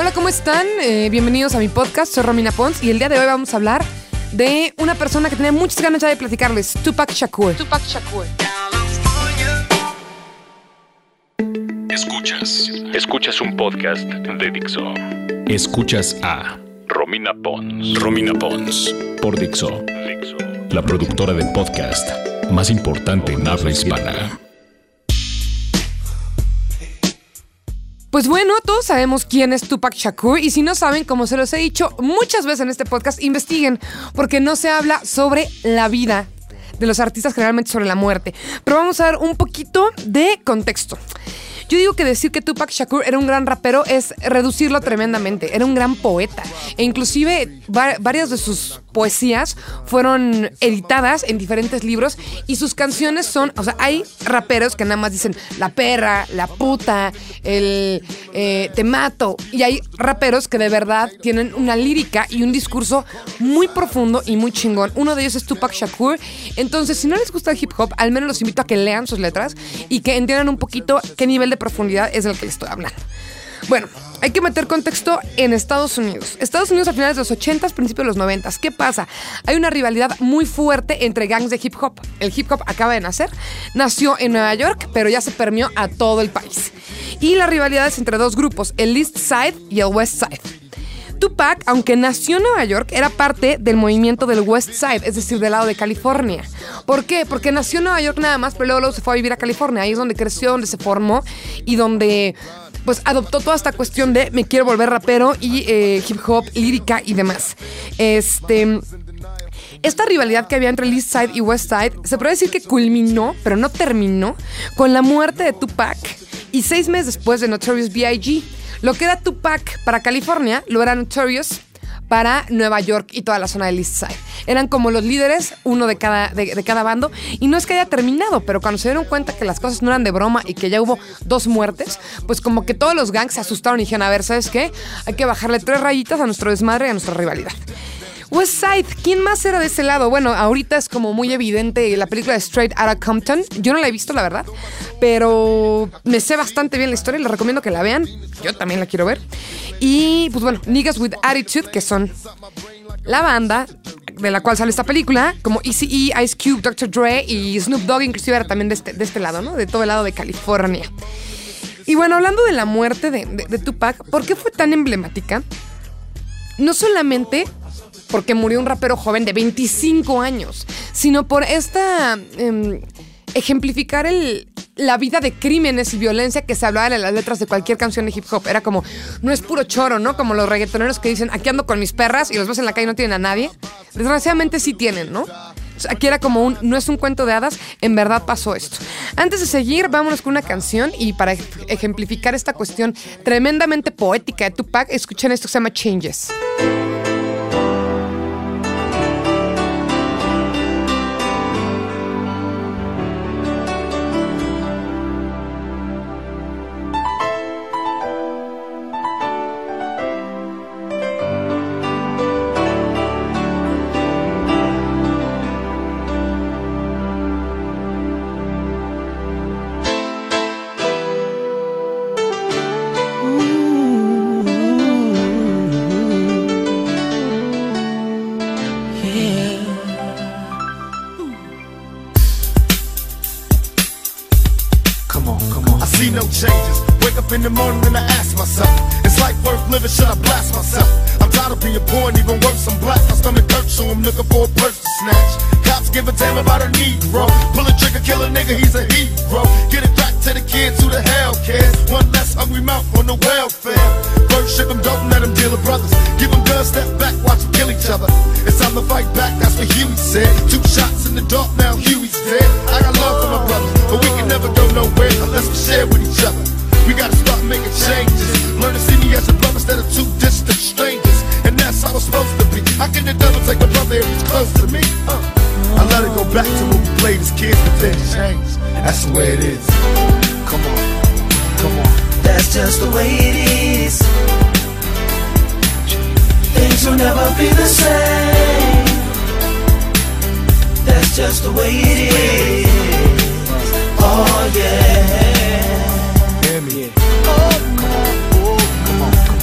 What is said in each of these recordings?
Hola, ¿cómo están? Eh, bienvenidos a mi podcast, soy Romina Pons y el día de hoy vamos a hablar de una persona que tenía muchas ganas ya de platicarles, Tupac Shakur. Tupac Shakur. Escuchas. Escuchas un podcast de Dixo. Escuchas a Romina Pons. Romina Pons. Por Dixo. Dixo. La productora de podcast más importante en habla hispana. Pues bueno, todos sabemos quién es Tupac Shakur y si no saben, como se los he dicho muchas veces en este podcast, investiguen, porque no se habla sobre la vida de los artistas, generalmente sobre la muerte. Pero vamos a dar un poquito de contexto. Yo digo que decir que Tupac Shakur era un gran rapero es reducirlo tremendamente. Era un gran poeta. E inclusive varias de sus poesías fueron editadas en diferentes libros y sus canciones son, o sea, hay raperos que nada más dicen la perra, la puta, el eh, te mato. Y hay raperos que de verdad tienen una lírica y un discurso muy profundo y muy chingón. Uno de ellos es Tupac Shakur. Entonces, si no les gusta el hip hop, al menos los invito a que lean sus letras y que entiendan un poquito qué nivel de profundidad es del que les estoy hablando. Bueno, hay que meter contexto en Estados Unidos. Estados Unidos a finales de los 80s, principios de los 90s. ¿Qué pasa? Hay una rivalidad muy fuerte entre gangs de hip hop. El hip hop acaba de nacer, nació en Nueva York, pero ya se permeó a todo el país. Y la rivalidad es entre dos grupos, el East Side y el West Side. Tupac, aunque nació en Nueva York, era parte del movimiento del West Side, es decir, del lado de California. ¿Por qué? Porque nació en Nueva York nada más, pero luego, luego se fue a vivir a California. Ahí es donde creció, donde se formó y donde pues adoptó toda esta cuestión de me quiero volver rapero y eh, hip hop, lírica y demás. Este. Esta rivalidad que había entre el East Side y West Side se puede decir que culminó, pero no terminó, con la muerte de Tupac y seis meses después de Notorious B.I.G. Lo que era Tupac para California lo era Notorious para Nueva York y toda la zona del East Side. Eran como los líderes, uno de cada, de, cada bando, y no es que haya terminado, pero cuando se dieron cuenta que las cosas no eran de broma y que ya hubo dos muertes, pues como que todos los gangs se asustaron y dijeron, a ver, ¿sabes qué? Hay que bajarle tres rayitas a nuestro desmadre y a nuestra rivalidad. West Side, ¿quién más era de ese lado? Bueno, ahorita es como muy evidente la película de Straight Outta Compton. Yo no la he visto, la verdad, pero me sé bastante bien la historia les recomiendo que la vean. Yo también la quiero ver. Y pues bueno, Niggas with Attitude, que son la banda de la cual sale esta película, como Easy E, Ice Cube, Dr. Dre y Snoop Dogg, inclusive era también de este, de este lado, ¿no? De todo el lado de California. Y bueno, hablando de la muerte de Tupac, ¿por qué fue tan emblemática? No solamente porque murió un rapero joven de 25 años, sino por esta... Em, ejemplificar el, la vida de crímenes y violencia que se hablaba en las letras de cualquier canción de hip hop. Era como, no es puro choro, ¿no? Como los reggaetoneros que dicen, aquí ando con mis perras y los ves en la calle y no tienen a nadie. Desgraciadamente sí tienen, ¿no? Aquí era como un, no es un cuento de hadas, en verdad pasó esto. Antes de seguir, vámonos con una canción y para ejemplificar esta cuestión tremendamente poética de Tupac, escuchen esto que se llama Changes. In the morning and I ask myself, is life worth living? Should I blast myself? I'm tired of being poor and even worse, I'm black. My stomach hurts, so I'm looking for a purse to snatch. Cops give a damn about a Negro. Pull a trigger, kill a nigga, he's a hero. Get it back will never be the same. That's just the way it is. Oh yeah. Hear me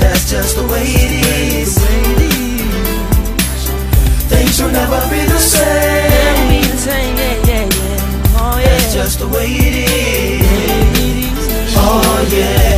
That's just the way it is. Things will never be the same. That's just the way it is. Oh yeah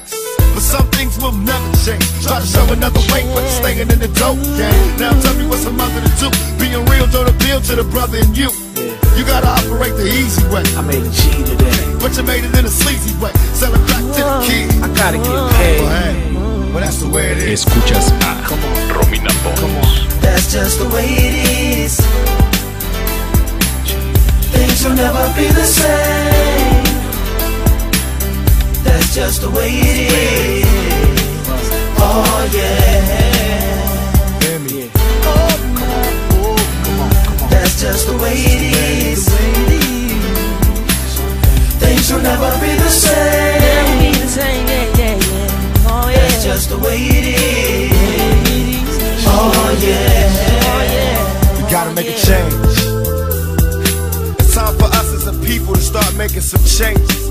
But some things will never change. Try to show another way, but staying in the dope game. Now tell me what's a mother to do. Being real don't appeal to the brother in you. You gotta operate the easy way. I made a G today. But you made it in a sleazy way. Selling crack to the kids. I gotta get Well, paid. hey, well, that's the way it is. Escuchas a Romina Pons. That's just the way it is. Things will never be the same. That's just the way it is. Oh yeah. Hear me. That's just the way it is. Things will never be the same. That's just the way it is. Oh yeah. We gotta make a change. It's time for us as a people to start making some changes.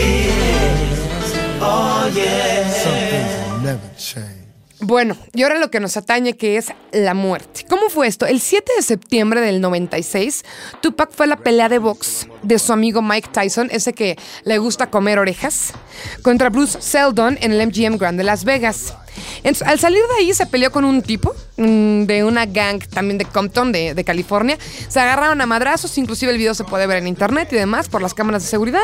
Bueno, y ahora lo que nos atañe que es la muerte. ¿Cómo fue esto? El 7 de septiembre del 96, Tupac fue a la pelea de box de su amigo Mike Tyson, ese que le gusta comer orejas, contra Bruce Seldon en el MGM Grand de Las Vegas. Al salir de ahí se peleó con un tipo mm, de una gang también de Compton, de, de California. Se agarraron a madrazos, inclusive el video se puede ver en internet y demás por las cámaras de seguridad.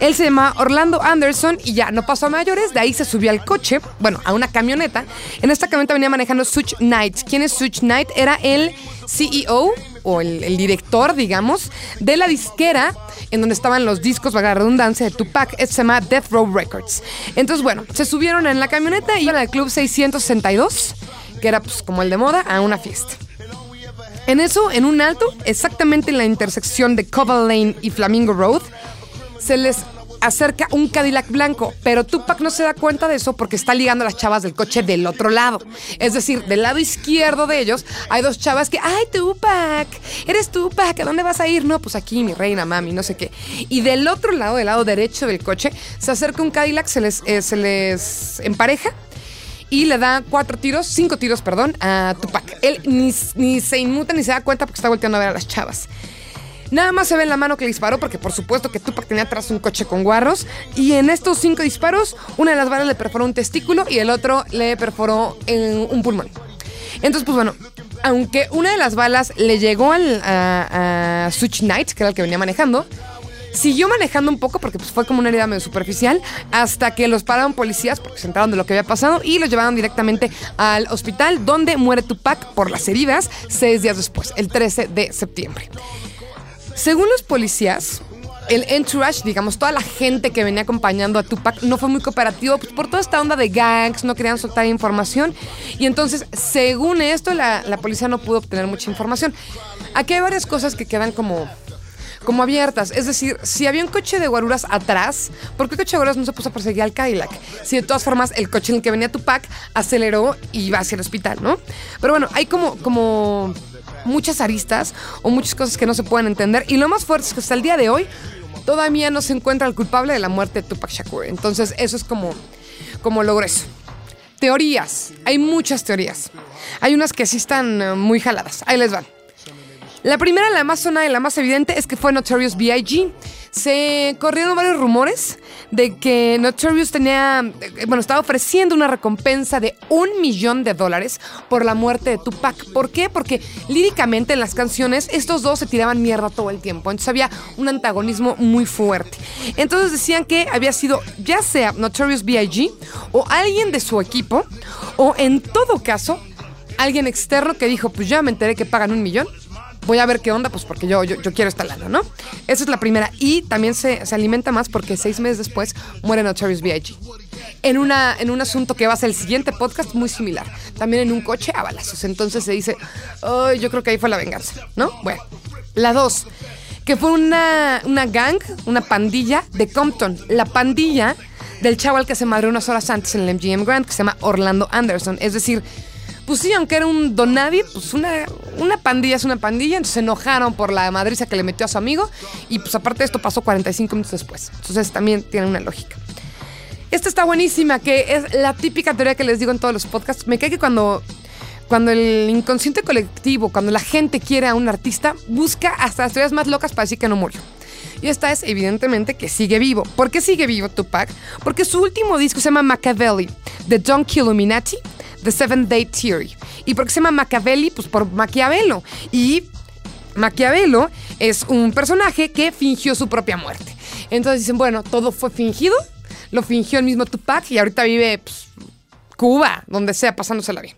Él se llama Orlando Anderson y ya no pasó a mayores. De ahí se subió al coche, bueno, a una camioneta. En esta camioneta venía manejando Such Knight. ¿Quién es Such Knight? Era el CEO o el, director, digamos, de la disquera en donde estaban los discos, vaga la redundancia, de Tupac. Esto se llama Death Row Records. Entonces, bueno, se subieron en la camioneta y iban al club 662, que era pues como el de moda, a una fiesta. En eso, en un alto, exactamente en la intersección de Cobble Lane y Flamingo Road, se les acerca un Cadillac blanco, pero Tupac no se da cuenta de eso porque está ligando a las chavas del coche del otro lado. Es decir, del lado izquierdo de ellos hay dos chavas que, ay, Tupac, eres Tupac, ¿a dónde vas a ir? No, pues aquí, mi reina, mami, no sé qué. Y del otro lado, del lado derecho del coche, se acerca un Cadillac, se les, eh, empareja y le da cuatro tiros, cinco tiros, perdón, a Tupac. Él ni, ni se inmuta ni se da cuenta porque está volteando a ver a las chavas. Nada más se ve en la mano que le disparó, porque por supuesto que Tupac tenía atrás un coche con guarros. Y en estos cinco disparos, una de las balas le perforó un testículo y el otro le perforó un pulmón. Entonces, pues bueno, aunque una de las balas le llegó al, a, a Such Knight, que era el que venía manejando, siguió manejando un poco porque pues, fue como una herida medio superficial hasta que los pararon policías porque se enteraron de lo que había pasado y los llevaron directamente al hospital donde muere Tupac por las heridas seis días después, el 13 de septiembre. Según los policías, el entourage, digamos, toda la gente que venía acompañando a Tupac no fue muy cooperativo pues, por toda esta onda de gangs, no querían soltar información. Y entonces, según esto, la, la policía no pudo obtener mucha información. Aquí hay varias cosas que quedan como como abiertas. Es decir, si había un coche de guaruras atrás, ¿por qué el coche de guaruras no se puso a perseguir al Cadillac? Si de todas formas el coche en el que venía Tupac aceleró y iba hacia el hospital, ¿no? Pero bueno, hay como, como muchas aristas o muchas cosas que no se pueden entender. Y lo más fuerte es que hasta el día de hoy todavía no se encuentra el culpable de la muerte de Tupac Shakur. Entonces, eso es como, como lo. Teorías. Hay muchas teorías. Hay unas que sí están eh, muy jaladas. Ahí les van. La primera, la más sonada y la más evidente, es que fue Notorious B.I.G. Se corrieron varios rumores de que Notorious tenía, eh, bueno, estaba ofreciendo una recompensa de un millón de dólares por la muerte de Tupac. ¿Por qué? Porque líricamente en las canciones estos dos se tiraban mierda todo el tiempo. Entonces había un antagonismo muy fuerte. Entonces decían que había sido ya sea Notorious B.I.G. o alguien de su equipo, o en todo caso, alguien externo que dijo, pues ya me enteré que pagan un millón voy a ver qué onda, pues porque yo, yo, quiero esta lana, ¿no? Esa es la primera. Y también se, se alimenta más porque seis meses después muere Notorious B.I.G. En, una, en un asunto que va a ser el siguiente podcast muy similar. También en un coche a balazos. Entonces se dice, oh, yo creo que ahí fue la venganza, ¿no? Bueno, la dos, que fue una, una gang, una pandilla de Compton. La pandilla del chaval que se madreó unas horas antes en el MGM Grand, que se llama Orlando Anderson. Es decir, pues sí, era un don pues una, una pandilla es una pandilla, entonces se enojaron por la madriza que le metió a su amigo y pues aparte esto pasó 45 minutos después. Entonces también tiene una lógica. Esta está buenísima, que es la típica teoría que les digo en todos los podcasts. Me cae que cuando, cuando el inconsciente colectivo, cuando la gente quiere a un artista, busca hasta las teorías más locas para decir que no murió. Y esta es evidentemente que sigue vivo. ¿Por qué sigue vivo Tupac? Porque su último disco se llama Machiavelli, de Don Illuminati, The Seventh Day Theory. ¿Y por qué se llama Machiavelli? Pues por Maquiavelo. Y Maquiavelo es un personaje que fingió su propia muerte. Entonces dicen, bueno, todo fue fingido, lo fingió el mismo Tupac y ahorita vive pues, Cuba, donde sea, pasándosela bien.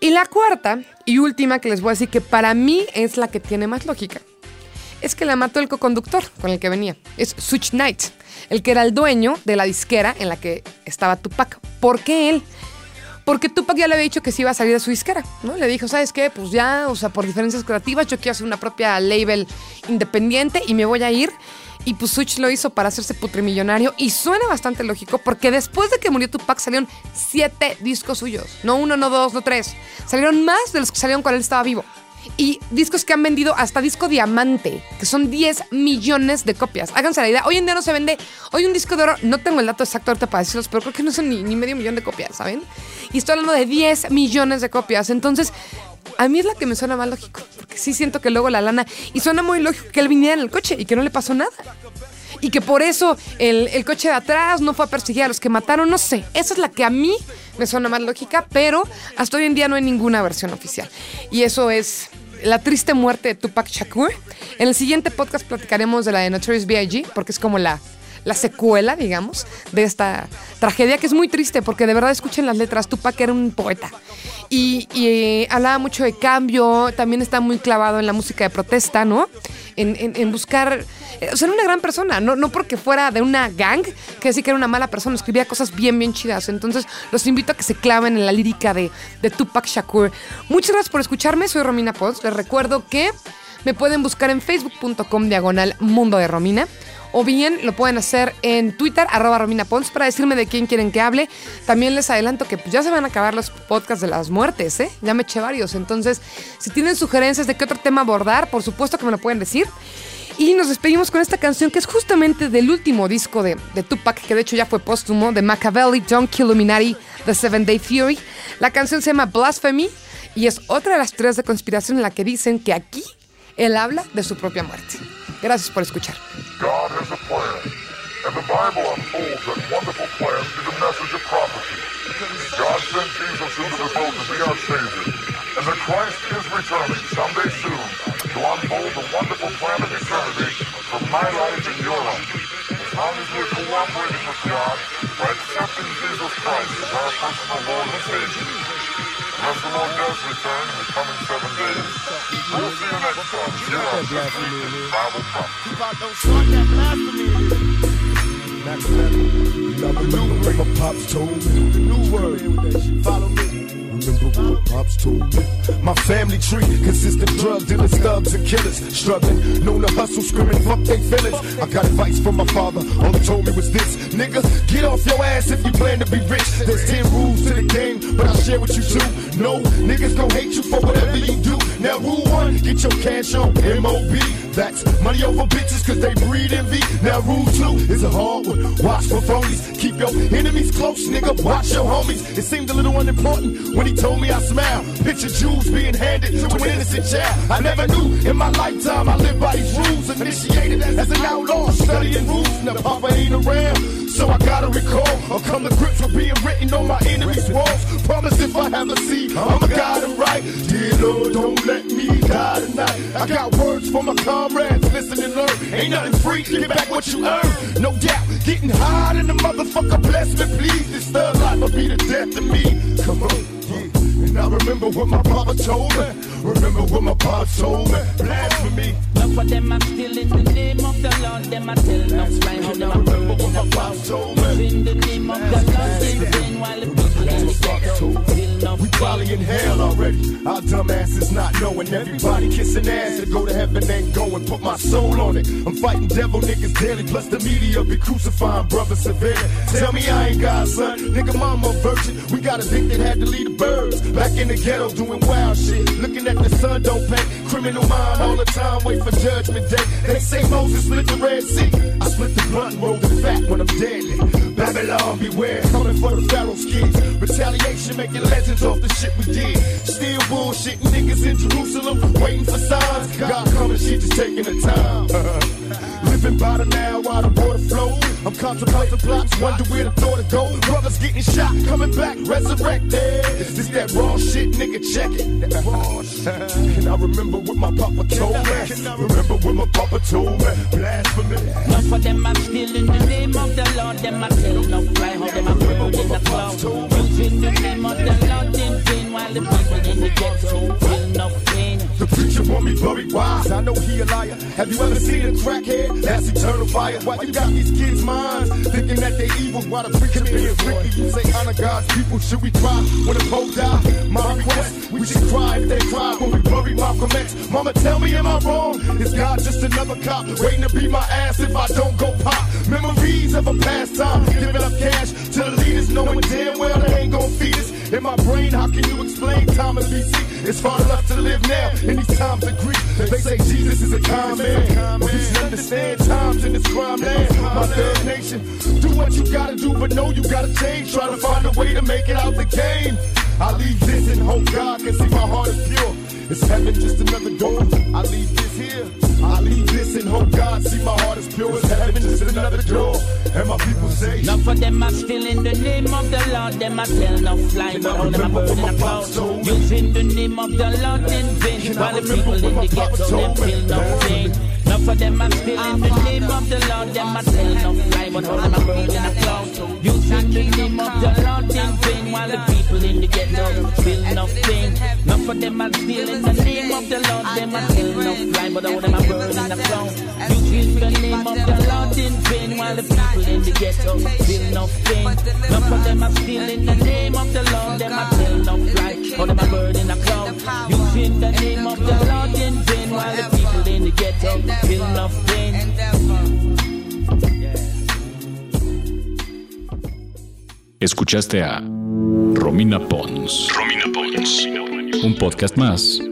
Y la cuarta y última que les voy a decir que para mí es la que tiene más lógica, es que la mató el coconductor con el que venía. Es Such Knight, el que era el dueño de la disquera en la que estaba Tupac. ¿Por qué él? Porque Tupac ya le había dicho que se iba a salir de su disquera, ¿no? Le dijo, ¿sabes qué? Pues ya, o sea, por diferencias creativas, yo quiero hacer una propia label independiente y me voy a ir. Y pues Switch lo hizo para hacerse putrimillonario. Y suena bastante lógico porque después de que murió Tupac salieron siete discos suyos. No uno, no dos, no tres. Salieron más de los que salieron cuando él estaba vivo. Y discos que han vendido hasta disco diamante, que son 10 millones de copias. Háganse la idea. Hoy en día no se vende. Hoy un disco de oro, no tengo el dato exacto ahorita para decirlos, pero creo que no son ni, ni medio millón de copias, ¿saben? Y estoy hablando de 10 millones de copias. Entonces, a mí es la que me suena más lógico. Porque sí siento que luego la lana. Y suena muy lógico que él viniera en el coche y que no le pasó nada. Y que por eso el, el coche de atrás no fue a perseguir a los que mataron. No sé. Esa es la que a mí me suena más lógica. Pero hasta hoy en día no hay ninguna versión oficial. Y eso es la triste muerte de Tupac Shakur. En el siguiente podcast platicaremos de la de Notorious B.I.G. porque es como la, la secuela, digamos, de esta tragedia que es muy triste porque de verdad escuchen las letras. Tupac era un poeta y, eh, hablaba mucho de cambio, también está muy clavado en la música de protesta, ¿no? En, en- en buscar. eh, O sea, era una gran persona, no, no porque fuera de una gang, que decir que era una mala persona, escribía cosas bien, bien chidas. Entonces, los invito a que se claven en la lírica de, de Tupac Shakur. Muchas gracias por escucharme, soy Romina Pons. Les recuerdo que me pueden buscar en facebook.com diagonal mundo de Romina. O bien lo pueden hacer en Twitter, arroba Romina Pons, para decirme de quién quieren que hable. También les adelanto que pues, ya se van a acabar los podcasts de las muertes, ¿eh? Ya me eché varios. Entonces, si tienen sugerencias de qué otro tema abordar, por supuesto que me lo pueden decir. Y nos despedimos con esta canción que es justamente del último disco de, Tupac, que de hecho ya fue póstumo, de Machiavelli, Don Illuminati, The Seven Day Fury. La canción se llama Blasphemy y es otra de las teorías de conspiración en la que dicen que aquí él habla de su propia muerte. Gracias por escuchar. And the Bible unfolds that wonderful plan through the message of prophecy. God sent Jesus into this world to be our Savior, and that Christ is returning someday soon to unfold the wonderful plan of eternity for my life and your life. As long as we're cooperating with God by accepting Jesus Christ as our personal Lord and Savior. Unless the Lord does return in the coming seven days, we'll see you next time here on This Week in Bible Prophecy. Tupac, don't start that blasphemy. Machiavelli, know the new word. My pops told me the new word. Follow me. Remember what pops told me. My family tree consists of drug dealers, thugs, and killers. Struggling, known to hustle, screaming, fuck they feelings. I got advice from my father, all he told me was this. Nigga, get off your ass if you plan to be rich. There's 10 rules to the game, but I'll share with you two. No, niggas gon' hate you for whatever you do. Now, rule one, get your cash on MOB. That's money over bitches, cause they breed envy. Now, rule two is a hard one. Watch for phonies. Keep your enemies close, nigga. Watch your homies. It seemed a little unimportant when he told me I smile. Picture jewels being handed to an innocent child. I never knew in my lifetime I lived by these rules. Initiated as an outlaw, studying rules. Now, Papa ain't around. So I gotta recall or come to grips with being written on my enemies' walls. Promise if I have a seed, I'ma guide right. Dear Lord, don't let me die tonight. I got words for my comrades, listen and learn. Ain't nothing free, get back what you earn. No doubt, getting high in the motherfucker, bless me, please. This thug life will be the death of me. Come on, I remember what my papa told me. Remember what my papa told me. Blasphemy. Enough of them are still in the name of the Lord. Them are tell no lie how them I are remember what my papa told me. Probably in hell already. Our dumbasses not knowing everybody kissing ass to go to heaven ain't going. Put my soul on it. I'm fighting devil niggas daily. Plus the media be crucifying brother severe. Tell me I ain't God, son. Nigga, mama virgin. We got addicted, had to leave the birds. Back in the ghetto doing wild shit. Looking at the sun don't pay. Criminal mind all the time. Wait for judgment day. They say Moses split the Red Sea. I split the blunt, roll the fat when I'm deadly. Babylon beware. Coming for the Pharaoh's kids. Retaliation making legends off the shit we did. Still bullshitting niggas in Jerusalem, waiting for signs. God coming, she just taking the time. Living by the now while the water flows. I'm contemplating plots, wonder where the thought to go. Brothers getting shot, coming back, resurrected. Is this that raw shit, nigga? Check it. That raw shit. And I remember what my papa told me. Remember what my papa told me. Blasphemy. Enough of them are still in the name of the Lord. Them are tell no lie how them are burning the clouds. Using the name of the Lord in vain while the people in the ghetto feel no pain. The preacher want me buried wise. I know he a liar. Have you ever seen a crackhead? That's eternal fire. Why you got these kids' minds thinking that they evil? Why the preacher being wicked? You say honor God's people. Should we cry when the Pope die? My request, we should cry if they cry when we bury Malcolm X. Mama, tell me, am I wrong? Is God just another cop waiting to beat my ass if I don't go pop? Memories of a past time, giving up cash to the leaders, knowing damn well they ain't gonna feed us. In my brain, how can you explain time in BC? It's hard enough to live now in these times of grief. They say Jesus is a kind man. You should understand times in this crime land. My third nation, do what you gotta do, but know you gotta change. Try to find a way to make it out the game. I leave this and hope God can see my heart is pure. Is heaven just another door? I leave this here. I leave this and hope God see my heart is pure. Is heaven just another door? And my people say, Enough of them are still in the name of the Lord. Them I tell no fly, but all them are burning the clouds. Using the name of the Lord in vain. While the people in the ghetto them feel no pain. Enough of them are still in the name of the Lord. Them are tell no fly, but all them are burning the clouds. Using the name of the Lord in vain. While the people in the ghetto feel no pain. Enough of them are still in the name the Lord. Them are tell no fly, but all them are burning the clouds. Using the name of the Lord in vain. While the people in the ghetto feel no pain. Enough of them are still in the name of the Lord. Them are tell no fly, all them are burning the clouds. Using the name of the Lord in vain. While the people in the ghetto feel no pain. Escuchaste a Romina Pons. Romina Pons. Un podcast más